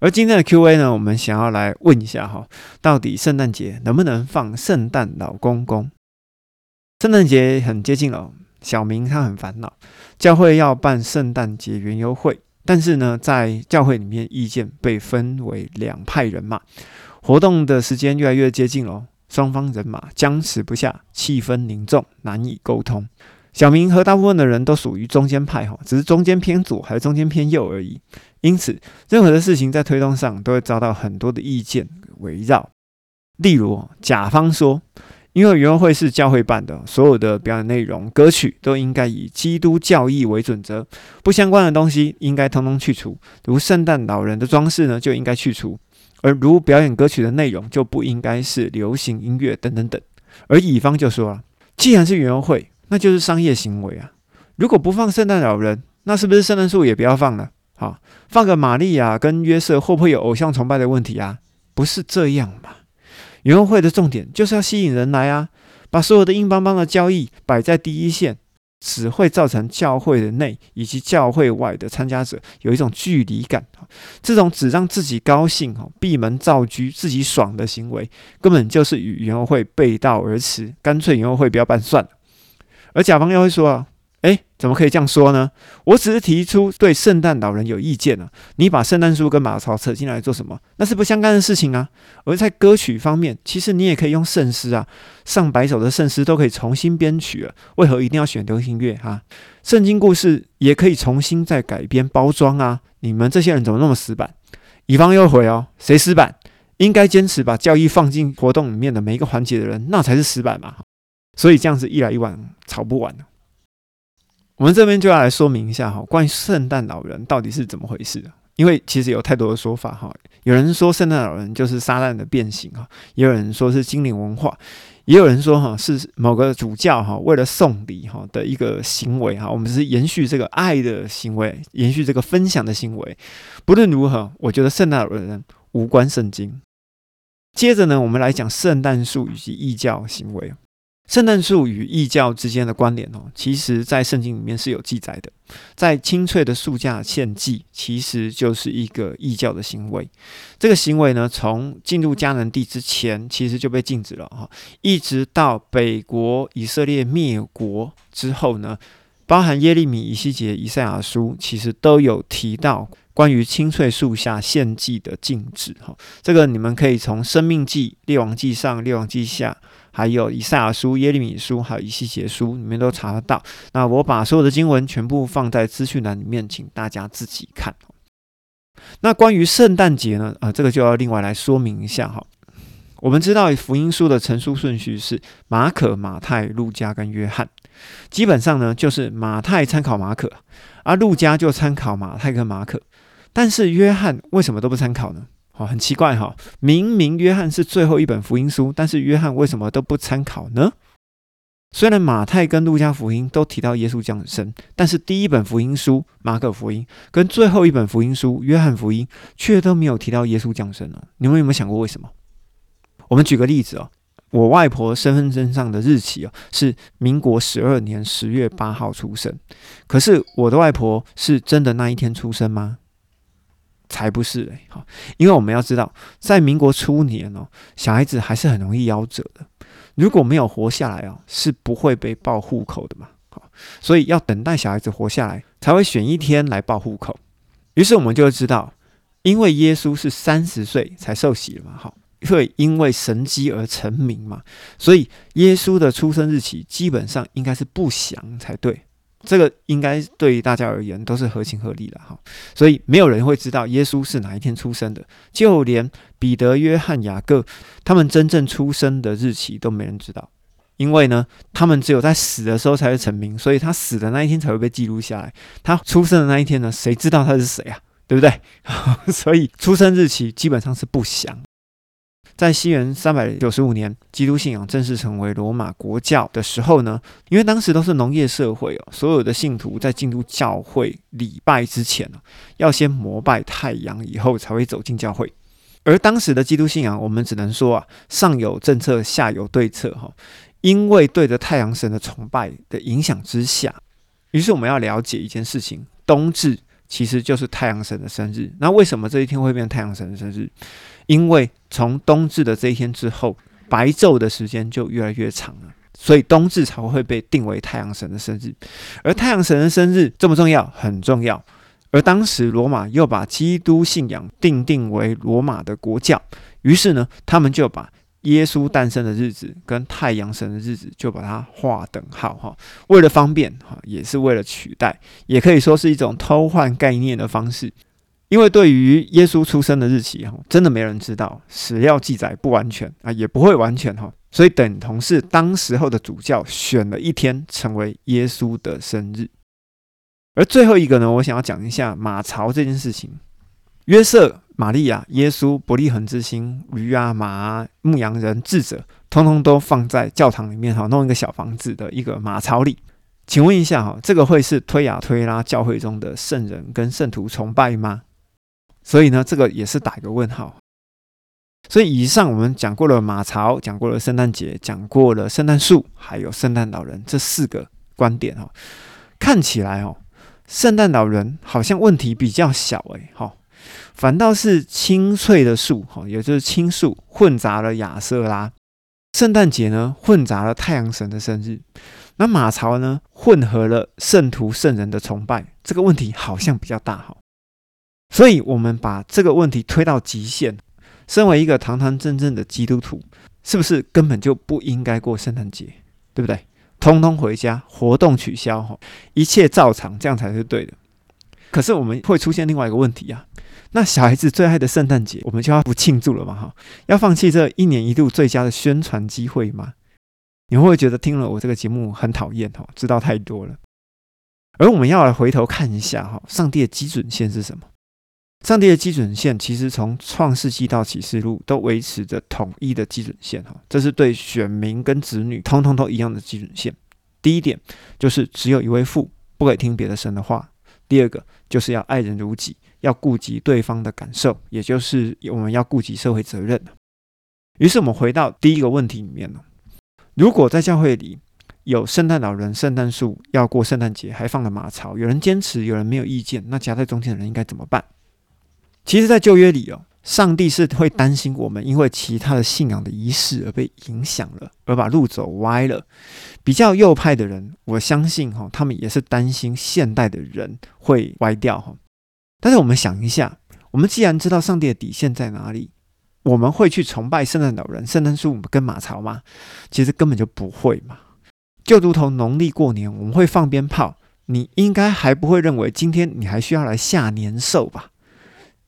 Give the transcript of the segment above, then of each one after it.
而今天的 Q&A 呢，我们想要来问一下哈，到底圣诞节能不能放圣诞老公公？圣诞节很接近了，小明他很烦恼，教会要办圣诞节园游会，但是呢，在教会里面意见被分为两派人马，活动的时间越来越接近了，双方人马僵持不下，气氛凝重，难以沟通。小明和大部分的人都属于中间派哈，只是中间偏左还是中间偏右而已。因此，任何的事情在推动上都会遭到很多的意见围绕。例如，甲方说，因为园游会是教会办的，所有的表演内容、歌曲都应该以基督教义为准则，不相关的东西应该通通去除，如圣诞老人的装饰呢就应该去除，而如表演歌曲的内容就不应该是流行音乐等等等。而乙方就说了，既然是园游会。那就是商业行为啊！如果不放圣诞老人，那是不是圣诞树也不要放了？好，放个玛利亚跟约瑟，会不会有偶像崇拜的问题啊？不是这样嘛！园游会的重点就是要吸引人来啊，把所有的硬邦邦的交易摆在第一线，只会造成教会的内以及教会外的参加者有一种距离感。这种只让自己高兴、哈闭门造车、自己爽的行为，根本就是与园游会背道而驰。干脆园游会不要办算了。而甲方又会说啊，诶，怎么可以这样说呢？我只是提出对圣诞老人有意见啊，你把圣诞树跟马槽扯进来做什么？那是不相干的事情啊。而在歌曲方面，其实你也可以用圣诗啊，上百首的圣诗都可以重新编曲了，为何一定要选流行乐啊？圣经故事也可以重新再改编包装啊。你们这些人怎么那么死板？乙方又回哦，谁死板？应该坚持把教义放进活动里面的每一个环节的人，那才是死板嘛。所以这样子一来一往吵不完我们这边就要来说明一下哈，关于圣诞老人到底是怎么回事？因为其实有太多的说法哈。有人说圣诞老人就是撒旦的变形哈，也有人说是精灵文化，也有人说哈是某个主教哈为了送礼哈的一个行为哈。我们是延续这个爱的行为，延续这个分享的行为。不论如何，我觉得圣诞老人无关圣经。接着呢，我们来讲圣诞树以及异教行为。圣诞树与异教之间的关联哦，其实在圣经里面是有记载的。在清翠的树架献祭，其实就是一个异教的行为。这个行为呢，从进入迦南地之前，其实就被禁止了哈，一直到北国以色列灭国之后呢，包含耶利米、以西结、以赛亚书，其实都有提到关于青翠树下献祭的禁止哈。这个你们可以从生命记、列王记上、列王记下。还有以赛亚书、耶利米书，还有以西结书，里面都查得到。那我把所有的经文全部放在资讯栏里面，请大家自己看。那关于圣诞节呢？啊，这个就要另外来说明一下哈。我们知道福音书的成书顺序是马可、马太、路加跟约翰，基本上呢就是马太参考马可，而路加就参考马太跟马可，但是约翰为什么都不参考呢？哦，很奇怪哈，明明约翰是最后一本福音书，但是约翰为什么都不参考呢？虽然马太跟路加福音都提到耶稣降生，但是第一本福音书马可福音跟最后一本福音书约翰福音却都没有提到耶稣降生哦。你们有没有想过为什么？我们举个例子哦，我外婆身份证上的日期哦是民国十二年十月八号出生，可是我的外婆是真的那一天出生吗？才不是嘞，好，因为我们要知道，在民国初年哦，小孩子还是很容易夭折的。如果没有活下来哦，是不会被报户口的嘛，好，所以要等待小孩子活下来，才会选一天来报户口。于是我们就会知道，因为耶稣是三十岁才受洗了嘛，好，会因为神机而成名嘛，所以耶稣的出生日期基本上应该是不详才对。这个应该对于大家而言都是合情合理的哈，所以没有人会知道耶稣是哪一天出生的，就连彼得、约翰、雅各他们真正出生的日期都没人知道，因为呢，他们只有在死的时候才会成名，所以他死的那一天才会被记录下来。他出生的那一天呢，谁知道他是谁啊？对不对？所以出生日期基本上是不详。在西元三百九十五年，基督信仰正式成为罗马国教的时候呢，因为当时都是农业社会哦，所有的信徒在进入教会礼拜之前呢，要先膜拜太阳，以后才会走进教会。而当时的基督信仰，我们只能说啊，上有政策，下有对策哈。因为对着太阳神的崇拜的影响之下，于是我们要了解一件事情：冬至其实就是太阳神的生日。那为什么这一天会变太阳神的生日？因为从冬至的这一天之后，白昼的时间就越来越长了，所以冬至才会被定为太阳神的生日。而太阳神的生日重不重要？很重要。而当时罗马又把基督信仰定定为罗马的国教，于是呢，他们就把耶稣诞生的日子跟太阳神的日子就把它划等号哈。为了方便哈，也是为了取代，也可以说是一种偷换概念的方式。因为对于耶稣出生的日期哈，真的没人知道，史料记载不完全啊，也不会完全哈，所以等同是当时候的主教选了一天成为耶稣的生日。而最后一个呢，我想要讲一下马槽这件事情。约瑟、玛利亚、耶稣、伯利恒之星、驴啊、马啊、牧羊人、智者，通通都放在教堂里面哈，弄一个小房子的一个马槽里。请问一下哈，这个会是推雅推拉教会中的圣人跟圣徒崇拜吗？所以呢，这个也是打一个问号。所以以上我们讲过了马槽，讲过了圣诞节，讲过了圣诞树，还有圣诞老人这四个观点哈，看起来哦。圣诞老人好像问题比较小诶，哈，反倒是青翠的树，哈，也就是青树混杂了亚瑟拉。圣诞节呢，混杂了太阳神的生日。那马槽呢，混合了圣徒圣人的崇拜。这个问题好像比较大，哈。所以，我们把这个问题推到极限。身为一个堂堂正正的基督徒，是不是根本就不应该过圣诞节？对不对？通通回家，活动取消，哈，一切照常，这样才是对的。可是我们会出现另外一个问题啊，那小孩子最爱的圣诞节，我们就要不庆祝了嘛，哈，要放弃这一年一度最佳的宣传机会吗？你会不会觉得听了我这个节目很讨厌，哈，知道太多了？而我们要来回头看一下，哈，上帝的基准线是什么？上帝的基准线其实从创世纪到启示录都维持着统一的基准线哈，这是对选民跟子女通通都一样的基准线。第一点就是只有一位父，不可以听别的神的话；第二个就是要爱人如己，要顾及对方的感受，也就是我们要顾及社会责任。于是我们回到第一个问题里面了：如果在教会里有圣诞老人、圣诞树要过圣诞节，还放了马槽，有人坚持，有人没有意见，那夹在中间的人应该怎么办？其实，在旧约里哦，上帝是会担心我们因为其他的信仰的仪式而被影响了，而把路走歪了。比较右派的人，我相信哈，他们也是担心现代的人会歪掉哈。但是我们想一下，我们既然知道上帝的底线在哪里，我们会去崇拜圣诞老人、圣诞树跟马槽吗？其实根本就不会嘛。就如同农历过年，我们会放鞭炮，你应该还不会认为今天你还需要来下年兽吧？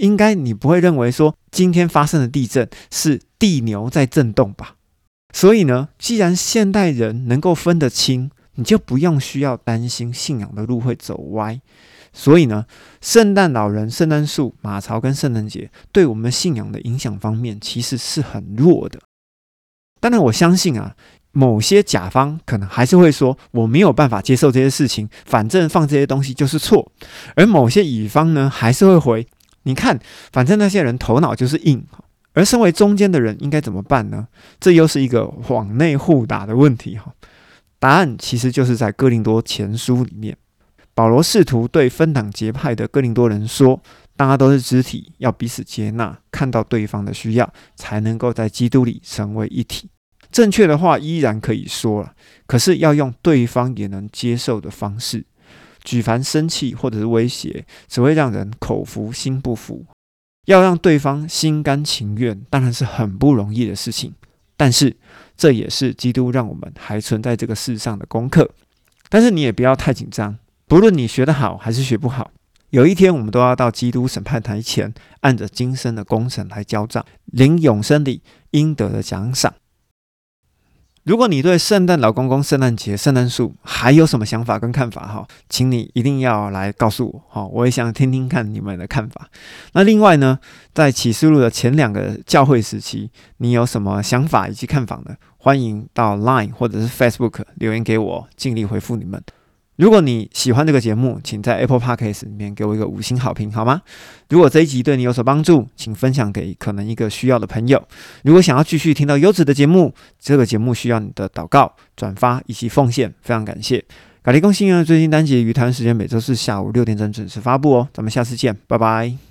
应该你不会认为说今天发生的地震是地牛在震动吧？所以呢，既然现代人能够分得清，你就不用需要担心信仰的路会走歪。所以呢，圣诞老人、圣诞树、马槽跟圣诞节对我们信仰的影响方面其实是很弱的。当然，我相信啊，某些甲方可能还是会说我没有办法接受这些事情，反正放这些东西就是错。而某些乙方呢，还是会回。你看，反正那些人头脑就是硬，而身为中间的人应该怎么办呢？这又是一个往内互打的问题哈。答案其实就是在哥林多前书里面，保罗试图对分党结派的哥林多人说：大家都是肢体，要彼此接纳，看到对方的需要，才能够在基督里成为一体。正确的话依然可以说了，可是要用对方也能接受的方式。举凡生气或者是威胁，只会让人口服心不服。要让对方心甘情愿，当然是很不容易的事情。但是这也是基督让我们还存在这个世上的功课。但是你也不要太紧张，不论你学得好还是学不好，有一天我们都要到基督审判台前，按着今生的功臣来交账，领永生里应得的奖赏。如果你对圣诞老公公、圣诞节、圣诞树还有什么想法跟看法哈，请你一定要来告诉我哈，我也想听听看你们的看法。那另外呢，在启示录的前两个教会时期，你有什么想法以及看法呢？欢迎到 Line 或者是 Facebook 留言给我，尽力回复你们。如果你喜欢这个节目，请在 Apple Podcast 里面给我一个五星好评，好吗？如果这一集对你有所帮助，请分享给可能一个需要的朋友。如果想要继续听到优质的节目，这个节目需要你的祷告、转发以及奉献，非常感谢。咖喱公信呢，最新单集鱼谈时间每周四下午六点整准时发布哦，咱们下次见，拜拜。